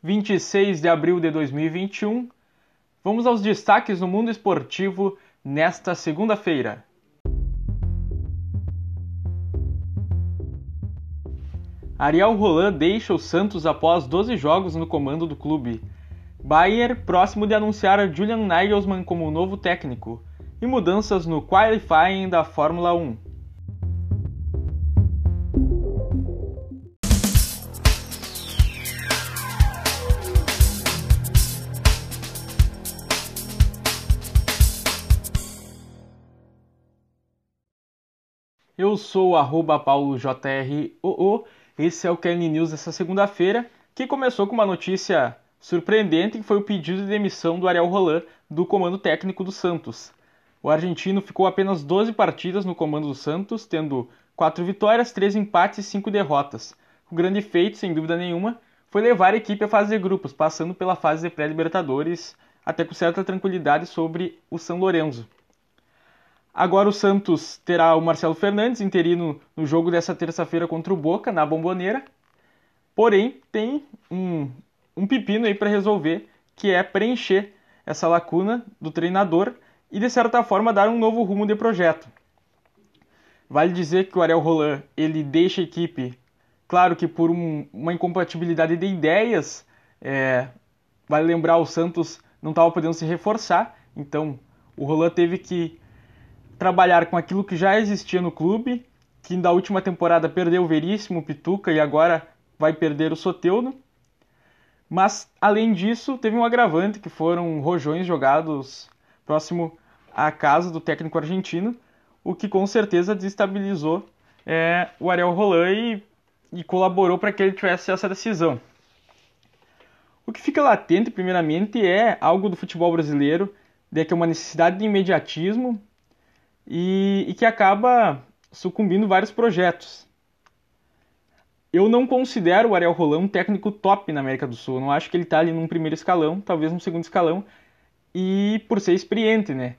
26 de abril de 2021. Vamos aos destaques no mundo esportivo nesta segunda-feira. Ariel Roland deixa o Santos após 12 jogos no comando do clube. Bayer próximo de anunciar Julian Nagelsmann como novo técnico. E mudanças no qualifying da Fórmula 1. Eu sou o paulojroo, esse é o Kelly News dessa segunda-feira, que começou com uma notícia surpreendente, que foi o pedido de demissão do Ariel Roland do comando técnico do Santos. O argentino ficou apenas 12 partidas no comando do Santos, tendo 4 vitórias, 3 empates e 5 derrotas. O grande feito, sem dúvida nenhuma, foi levar a equipe à fase de grupos, passando pela fase de pré-libertadores, até com certa tranquilidade sobre o São Lourenço. Agora o Santos terá o Marcelo Fernandes, interino no jogo dessa terça-feira contra o Boca, na Bomboneira. Porém, tem um, um pepino aí para resolver, que é preencher essa lacuna do treinador e, de certa forma, dar um novo rumo de projeto. Vale dizer que o Ariel Roland ele deixa a equipe, claro que por um, uma incompatibilidade de ideias, é, vale lembrar o Santos não estava podendo se reforçar, então o Roland teve que trabalhar com aquilo que já existia no clube, que da última temporada perdeu o Veríssimo, o Pituca e agora vai perder o Soteudo. Mas, além disso, teve um agravante, que foram rojões jogados próximo à casa do técnico argentino, o que com certeza desestabilizou é, o Ariel Roland e, e colaborou para que ele tivesse essa decisão. O que fica latente, primeiramente, é algo do futebol brasileiro, de que é uma necessidade de imediatismo e, e que acaba sucumbindo vários projetos. Eu não considero o Ariel Roland um técnico top na América do Sul. Eu não acho que ele está ali num primeiro escalão, talvez num segundo escalão, e por ser experiente, né?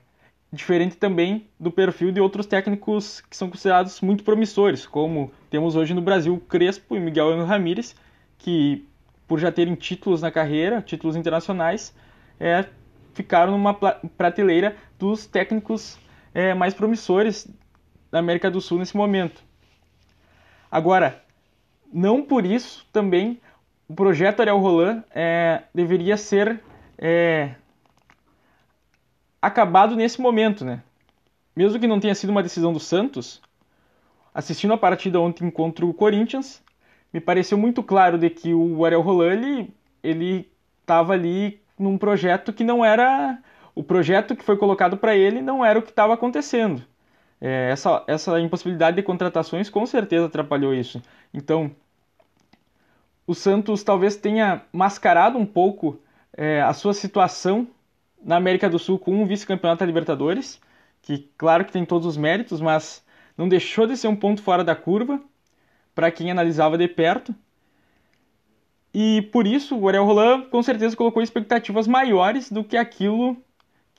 Diferente também do perfil de outros técnicos que são considerados muito promissores, como temos hoje no Brasil Crespo e Miguel Angel Ramírez, que por já terem títulos na carreira, títulos internacionais, é, ficaram numa prateleira dos técnicos é, mais promissores da América do Sul nesse momento. Agora, não por isso também o projeto Ariel Roland é, deveria ser é, acabado nesse momento, né? Mesmo que não tenha sido uma decisão do Santos, assistindo a partida ontem contra o Corinthians, me pareceu muito claro de que o Ariel Roland ele estava ali num projeto que não era o projeto que foi colocado para ele não era o que estava acontecendo. É, essa, essa impossibilidade de contratações com certeza atrapalhou isso. Então, o Santos talvez tenha mascarado um pouco é, a sua situação na América do Sul com um vice-campeonato da Libertadores, que claro que tem todos os méritos, mas não deixou de ser um ponto fora da curva para quem analisava de perto. E por isso o Ariel Roland com certeza colocou expectativas maiores do que aquilo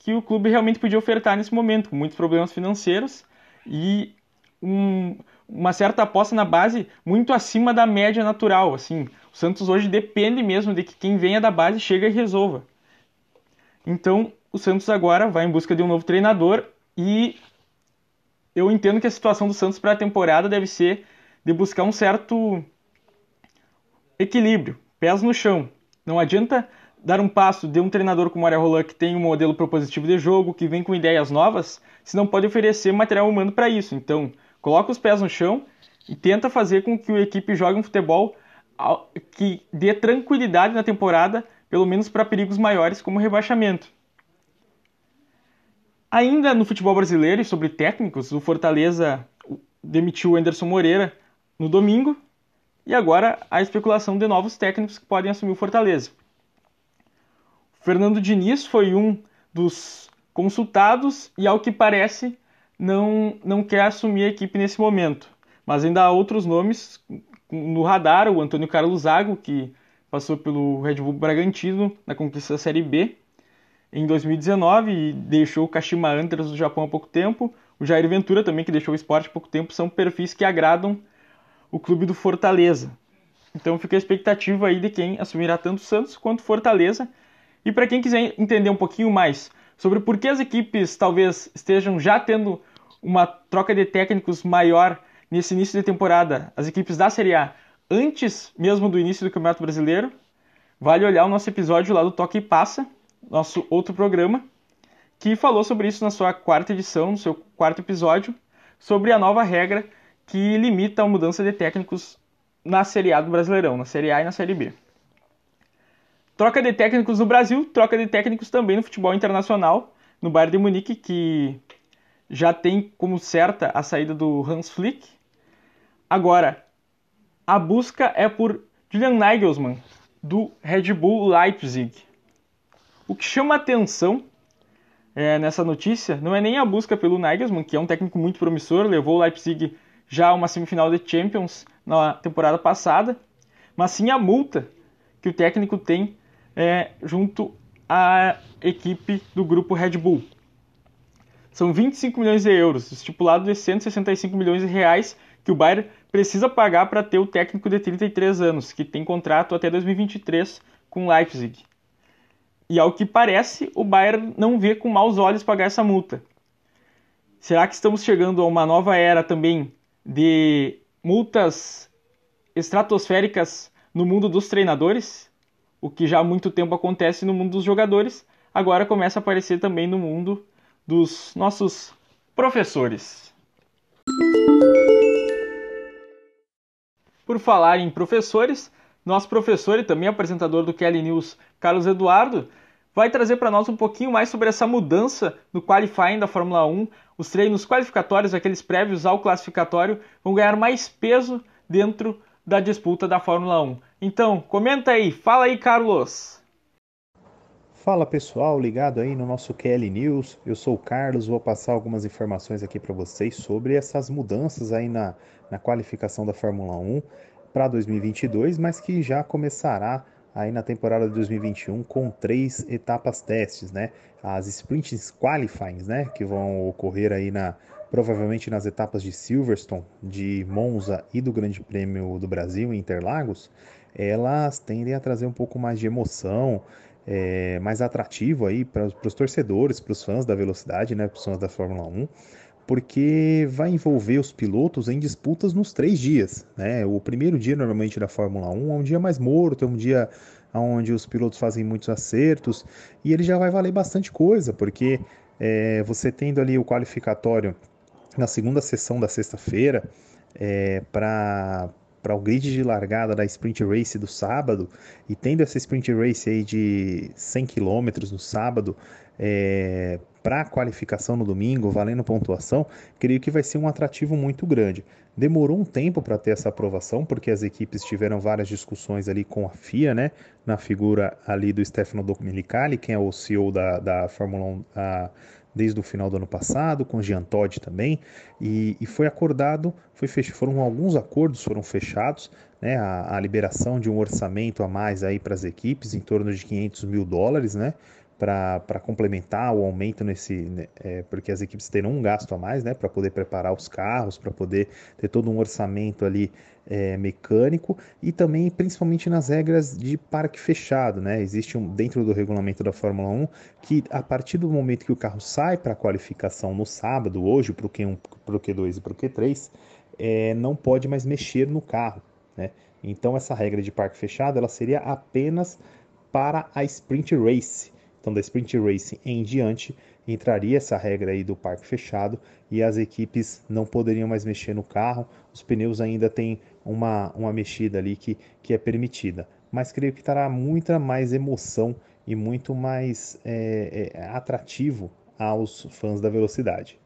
que o clube realmente podia ofertar nesse momento, com muitos problemas financeiros e um, uma certa aposta na base muito acima da média natural. Assim, o Santos hoje depende mesmo de que quem venha da base chegue e resolva. Então, o Santos agora vai em busca de um novo treinador e eu entendo que a situação do Santos para a temporada deve ser de buscar um certo equilíbrio, pés no chão. Não adianta dar um passo de um treinador como o Ariel Roland, que tem um modelo propositivo de jogo, que vem com ideias novas, se não pode oferecer material humano para isso. Então, coloca os pés no chão e tenta fazer com que a equipe jogue um futebol que dê tranquilidade na temporada, pelo menos para perigos maiores como rebaixamento. Ainda no futebol brasileiro e sobre técnicos, o Fortaleza demitiu o Anderson Moreira no domingo e agora a especulação de novos técnicos que podem assumir o Fortaleza. Fernando Diniz foi um dos consultados e, ao que parece, não, não quer assumir a equipe nesse momento. Mas ainda há outros nomes no radar, o Antônio Carlos Zago, que passou pelo Red Bull Bragantino na conquista da Série B em 2019 e deixou o Kashima Antlers do Japão há pouco tempo. O Jair Ventura também, que deixou o esporte há pouco tempo, são perfis que agradam o clube do Fortaleza. Então fica a expectativa aí de quem assumirá tanto Santos quanto Fortaleza. E para quem quiser entender um pouquinho mais sobre por que as equipes talvez estejam já tendo uma troca de técnicos maior nesse início de temporada, as equipes da Série A, antes mesmo do início do Campeonato Brasileiro, vale olhar o nosso episódio lá do Toque e Passa, nosso outro programa, que falou sobre isso na sua quarta edição, no seu quarto episódio, sobre a nova regra que limita a mudança de técnicos na Série A do Brasileirão, na Série A e na Série B. Troca de técnicos no Brasil, troca de técnicos também no futebol internacional, no Bayern de Munique, que já tem como certa a saída do Hans Flick. Agora, a busca é por Julian Nagelsmann, do Red Bull Leipzig. O que chama atenção é, nessa notícia não é nem a busca pelo Nagelsmann, que é um técnico muito promissor, levou o Leipzig já a uma semifinal de Champions na temporada passada, mas sim a multa que o técnico tem é, junto à equipe do grupo Red Bull. São 25 milhões de euros, estipulado de 165 milhões de reais que o Bayern precisa pagar para ter o técnico de 33 anos, que tem contrato até 2023 com Leipzig. E ao que parece, o Bayern não vê com maus olhos pagar essa multa. Será que estamos chegando a uma nova era também de multas estratosféricas no mundo dos treinadores? O que já há muito tempo acontece no mundo dos jogadores, agora começa a aparecer também no mundo dos nossos professores. Por falar em professores, nosso professor e também apresentador do Kelly News, Carlos Eduardo, vai trazer para nós um pouquinho mais sobre essa mudança no qualifying da Fórmula 1. Os treinos qualificatórios, aqueles prévios ao classificatório, vão ganhar mais peso dentro da disputa da Fórmula 1. Então, comenta aí, fala aí, Carlos. Fala pessoal, ligado aí no nosso QL News. Eu sou o Carlos, vou passar algumas informações aqui para vocês sobre essas mudanças aí na, na qualificação da Fórmula 1 para 2022, mas que já começará aí na temporada de 2021 com três etapas testes, né? As sprints qualifying, né, que vão ocorrer aí na provavelmente nas etapas de Silverstone, de Monza e do Grande Prêmio do Brasil em Interlagos, elas tendem a trazer um pouco mais de emoção, é, mais atrativo aí para os torcedores, para os fãs da velocidade, né, para os fãs da Fórmula 1 porque vai envolver os pilotos em disputas nos três dias. Né? O primeiro dia, normalmente, da Fórmula 1 é um dia mais morto, é um dia onde os pilotos fazem muitos acertos, e ele já vai valer bastante coisa, porque é, você tendo ali o qualificatório na segunda sessão da sexta-feira, é, para para o grid de largada da Sprint Race do sábado e tendo essa Sprint Race aí de 100 km no sábado é, para a qualificação no domingo, valendo pontuação, creio que vai ser um atrativo muito grande. Demorou um tempo para ter essa aprovação, porque as equipes tiveram várias discussões ali com a FIA, né? Na figura ali do Stefano Domenicali, quem é o CEO da, da Fórmula 1 a, desde o final do ano passado, com o Jean Todt também, e, e foi acordado, foi foram alguns acordos foram fechados, né? A, a liberação de um orçamento a mais aí para as equipes, em torno de 500 mil dólares, né? Para complementar o aumento nesse, né, é, porque as equipes terão um gasto a mais, né, para poder preparar os carros, para poder ter todo um orçamento ali é, mecânico e também principalmente nas regras de parque fechado, né, existe um dentro do regulamento da Fórmula 1 que a partir do momento que o carro sai para a qualificação no sábado, hoje para o Q1, para o Q2 e para o Q3, é, não pode mais mexer no carro, né, então essa regra de parque fechado ela seria apenas para a sprint race então, da Sprint Racing em diante, entraria essa regra aí do parque fechado e as equipes não poderiam mais mexer no carro. Os pneus ainda têm uma, uma mexida ali que, que é permitida. Mas creio que terá muita mais emoção e muito mais é, é, atrativo aos fãs da velocidade.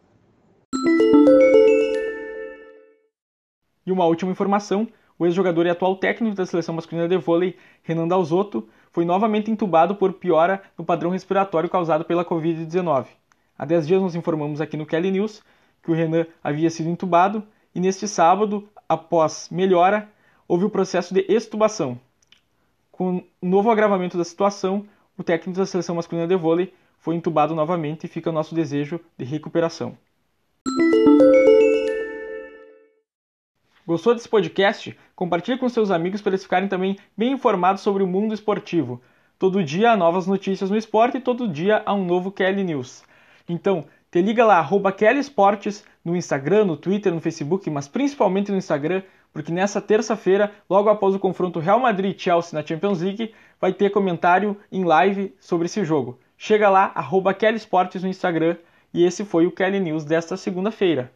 E uma última informação: o ex-jogador e atual técnico da seleção masculina de vôlei, Renan Dalzotto, foi novamente entubado por piora no padrão respiratório causado pela Covid-19. Há 10 dias nos informamos aqui no Kelly News que o Renan havia sido entubado e neste sábado, após melhora, houve o processo de extubação. Com o novo agravamento da situação, o técnico da seleção masculina de vôlei foi entubado novamente e fica o nosso desejo de recuperação. Gostou desse podcast? Compartilhe com seus amigos para eles ficarem também bem informados sobre o mundo esportivo. Todo dia há novas notícias no esporte e todo dia há um novo Kelly News. Então, te liga lá, arroba Kelly Esportes, no Instagram, no Twitter, no Facebook, mas principalmente no Instagram, porque nessa terça-feira, logo após o confronto Real Madrid Chelsea na Champions League, vai ter comentário em live sobre esse jogo. Chega lá, arroba Kelly Esportes no Instagram, e esse foi o Kelly News desta segunda-feira.